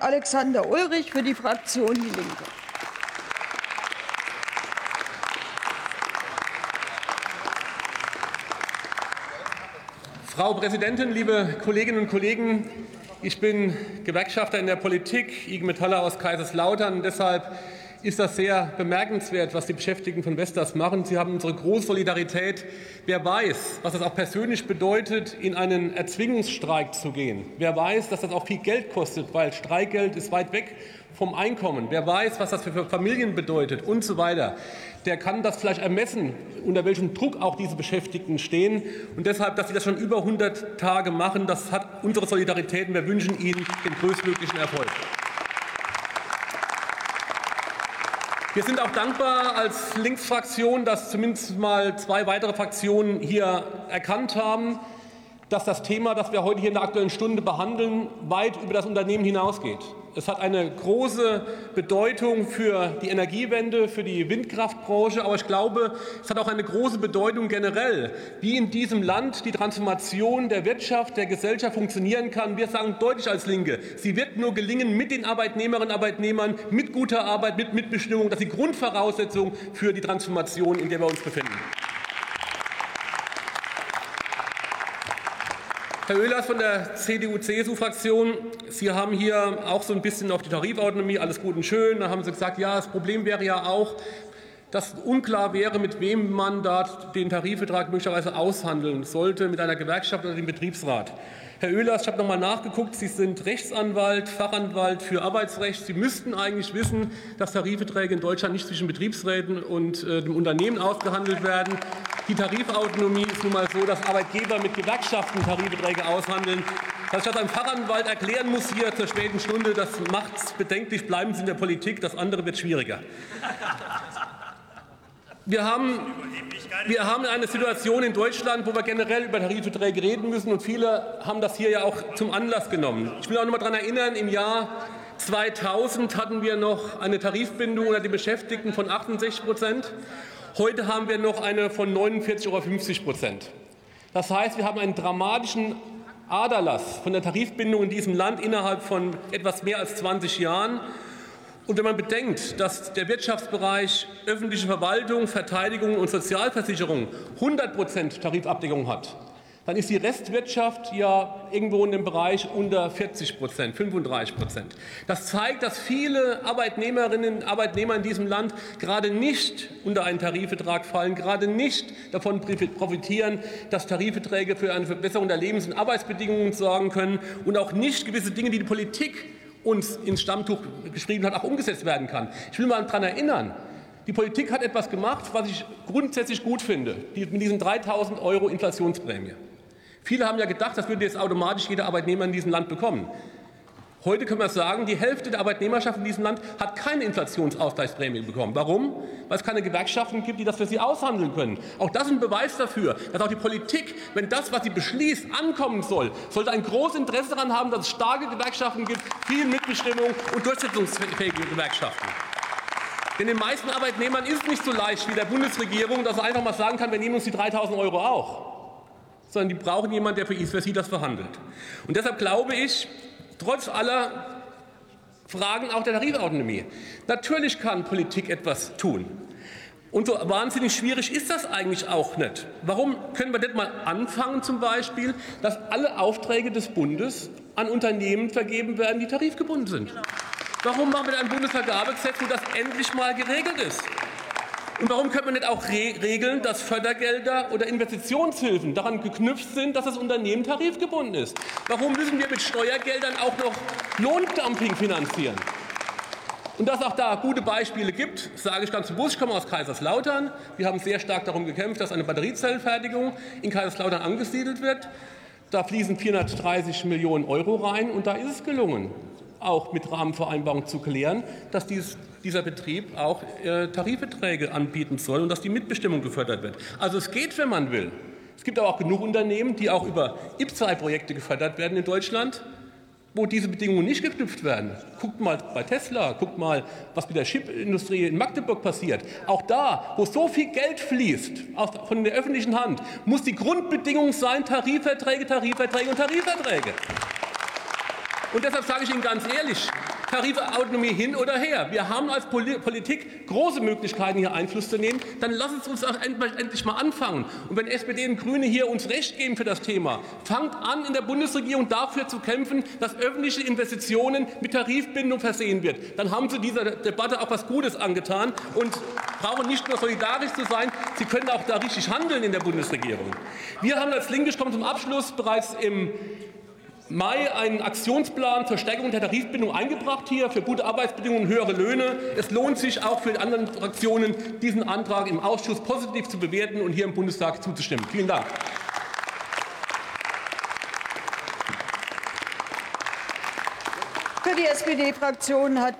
Alexander Ulrich für die Fraktion Die Linke. Frau Präsidentin, liebe Kolleginnen und Kollegen! Ich bin Gewerkschafter in der Politik, IG Metaller aus Kaiserslautern. Deshalb ist das sehr bemerkenswert, was die Beschäftigten von Vestas machen. Sie haben unsere große Solidarität. Wer weiß, was das auch persönlich bedeutet, in einen Erzwingungsstreik zu gehen. Wer weiß, dass das auch viel Geld kostet, weil Streikgeld ist weit weg vom Einkommen. Wer weiß, was das für Familien bedeutet und so weiter. Der kann das vielleicht ermessen, unter welchem Druck auch diese Beschäftigten stehen. Und deshalb, dass Sie das schon über 100 Tage machen, das hat unsere Solidarität. Und wir wünschen Ihnen den größtmöglichen Erfolg. Wir sind auch dankbar als Linksfraktion, dass zumindest mal zwei weitere Fraktionen hier erkannt haben, dass das Thema, das wir heute hier in der Aktuellen Stunde behandeln, weit über das Unternehmen hinausgeht. Es hat eine große Bedeutung für die Energiewende, für die Windkraftbranche, aber ich glaube, es hat auch eine große Bedeutung generell, wie in diesem Land die Transformation der Wirtschaft, der Gesellschaft funktionieren kann. Wir sagen deutlich als Linke, sie wird nur gelingen mit den Arbeitnehmerinnen und Arbeitnehmern, mit guter Arbeit, mit Mitbestimmung. Das ist die Grundvoraussetzung für die Transformation, in der wir uns befinden. Herr Oehlers von der CDU-CSU-Fraktion, Sie haben hier auch so ein bisschen auf die Tarifautonomie, alles gut und schön. Da haben Sie gesagt, ja, das Problem wäre ja auch, dass unklar wäre, mit wem man da den Tarifvertrag möglicherweise aushandeln sollte, mit einer Gewerkschaft oder dem Betriebsrat. Herr Oehlers, ich habe noch mal nachgeguckt. Sie sind Rechtsanwalt, Fachanwalt für Arbeitsrecht. Sie müssten eigentlich wissen, dass Tarifverträge in Deutschland nicht zwischen Betriebsräten und äh, dem Unternehmen ausgehandelt werden. Die Tarifautonomie ist nun mal so, dass Arbeitgeber mit Gewerkschaften Tarifverträge aushandeln. Dass ich das einem Fachanwalt erklären muss hier zur späten Stunde, das macht es bedenklich. Bleiben Sie in der Politik, das andere wird schwieriger. Wir haben, wir haben eine Situation in Deutschland, wo wir generell über Tarifverträge reden müssen. Und viele haben das hier ja auch zum Anlass genommen. Ich will auch noch mal daran erinnern, im Jahr 2000 hatten wir noch eine Tarifbindung unter den Beschäftigten von 68 Prozent. Heute haben wir noch eine von 49,50 Prozent. Das heißt, wir haben einen dramatischen Aderlass von der Tarifbindung in diesem Land innerhalb von etwas mehr als 20 Jahren. Und wenn man bedenkt, dass der Wirtschaftsbereich öffentliche Verwaltung, Verteidigung und Sozialversicherung 100 Prozent Tarifabdeckung hat, dann ist die Restwirtschaft ja irgendwo in dem Bereich unter 40 Prozent, 35 Prozent. Das zeigt, dass viele Arbeitnehmerinnen und Arbeitnehmer in diesem Land gerade nicht unter einen Tarifvertrag fallen, gerade nicht davon profitieren, dass Tarifverträge für eine Verbesserung der Lebens- und Arbeitsbedingungen sorgen können und auch nicht gewisse Dinge, die die Politik uns ins Stammtuch geschrieben hat, auch umgesetzt werden kann. Ich will mal daran erinnern, die Politik hat etwas gemacht, was ich grundsätzlich gut finde, mit diesen 3.000 Euro Inflationsprämie. Viele haben ja gedacht, das würde jetzt automatisch jeder Arbeitnehmer in diesem Land bekommen. Heute können wir sagen, die Hälfte der Arbeitnehmerschaft in diesem Land hat keine Inflationsausgleichsprämie bekommen. Warum? Weil es keine Gewerkschaften gibt, die das für sie aushandeln können. Auch das ist ein Beweis dafür, dass auch die Politik, wenn das, was sie beschließt, ankommen soll, sollte ein großes Interesse daran haben, dass es starke Gewerkschaften gibt, viel Mitbestimmung und durchsetzungsfähige Gewerkschaften. Denn den meisten Arbeitnehmern ist es nicht so leicht wie der Bundesregierung, dass er einfach mal sagen kann, wir nehmen uns die 3.000 Euro auch sondern die brauchen jemanden, der für sie das verhandelt. Und deshalb glaube ich, trotz aller Fragen auch der Tarifautonomie, natürlich kann Politik etwas tun. Und so wahnsinnig schwierig ist das eigentlich auch nicht. Warum können wir nicht mal anfangen, zum Beispiel, dass alle Aufträge des Bundes an Unternehmen vergeben werden, die tarifgebunden sind? Warum machen wir ein Bundesvergabegesetz, wo das endlich mal geregelt ist? Und warum könnte man nicht auch regeln, dass Fördergelder oder Investitionshilfen daran geknüpft sind, dass das Unternehmen tarifgebunden ist? Warum müssen wir mit Steuergeldern auch noch Lohndumping finanzieren? Und dass es auch da gute Beispiele gibt, sage ich ganz bewusst. Ich komme aus Kaiserslautern. Wir haben sehr stark darum gekämpft, dass eine Batteriezellenfertigung in Kaiserslautern angesiedelt wird. Da fließen 430 Millionen Euro rein und da ist es gelungen, auch mit Rahmenvereinbarung zu klären, dass dieses dieser Betrieb auch äh, Tarifverträge anbieten soll und dass die Mitbestimmung gefördert wird. Also es geht, wenn man will. Es gibt aber auch genug Unternehmen, die auch über IPSAI-Projekte gefördert werden in Deutschland, wo diese Bedingungen nicht geknüpft werden. Guckt mal bei Tesla, guckt mal, was mit der Chipindustrie in Magdeburg passiert. Auch da, wo so viel Geld fließt von der öffentlichen Hand, muss die Grundbedingung sein Tarifverträge, Tarifverträge und Tarifverträge. Und deshalb sage ich Ihnen ganz ehrlich, Tarifautonomie hin oder her. Wir haben als Politik große Möglichkeiten, hier Einfluss zu nehmen. Dann lass es uns auch endlich mal anfangen. Und wenn SPD und Grüne hier uns Recht geben für das Thema, fangt an, in der Bundesregierung dafür zu kämpfen, dass öffentliche Investitionen mit Tarifbindung versehen wird. Dann haben Sie dieser Debatte auch was Gutes angetan und brauchen nicht nur solidarisch zu sein, Sie können auch da richtig handeln in der Bundesregierung. Wir haben als Linke, ich komme zum Abschluss, bereits im Mai einen Aktionsplan zur Stärkung der Tarifbindung eingebracht hier für gute Arbeitsbedingungen und höhere Löhne. Es lohnt sich auch für die anderen Fraktionen, diesen Antrag im Ausschuss positiv zu bewerten und hier im Bundestag zuzustimmen. Vielen Dank. Für die SPD-Fraktion hat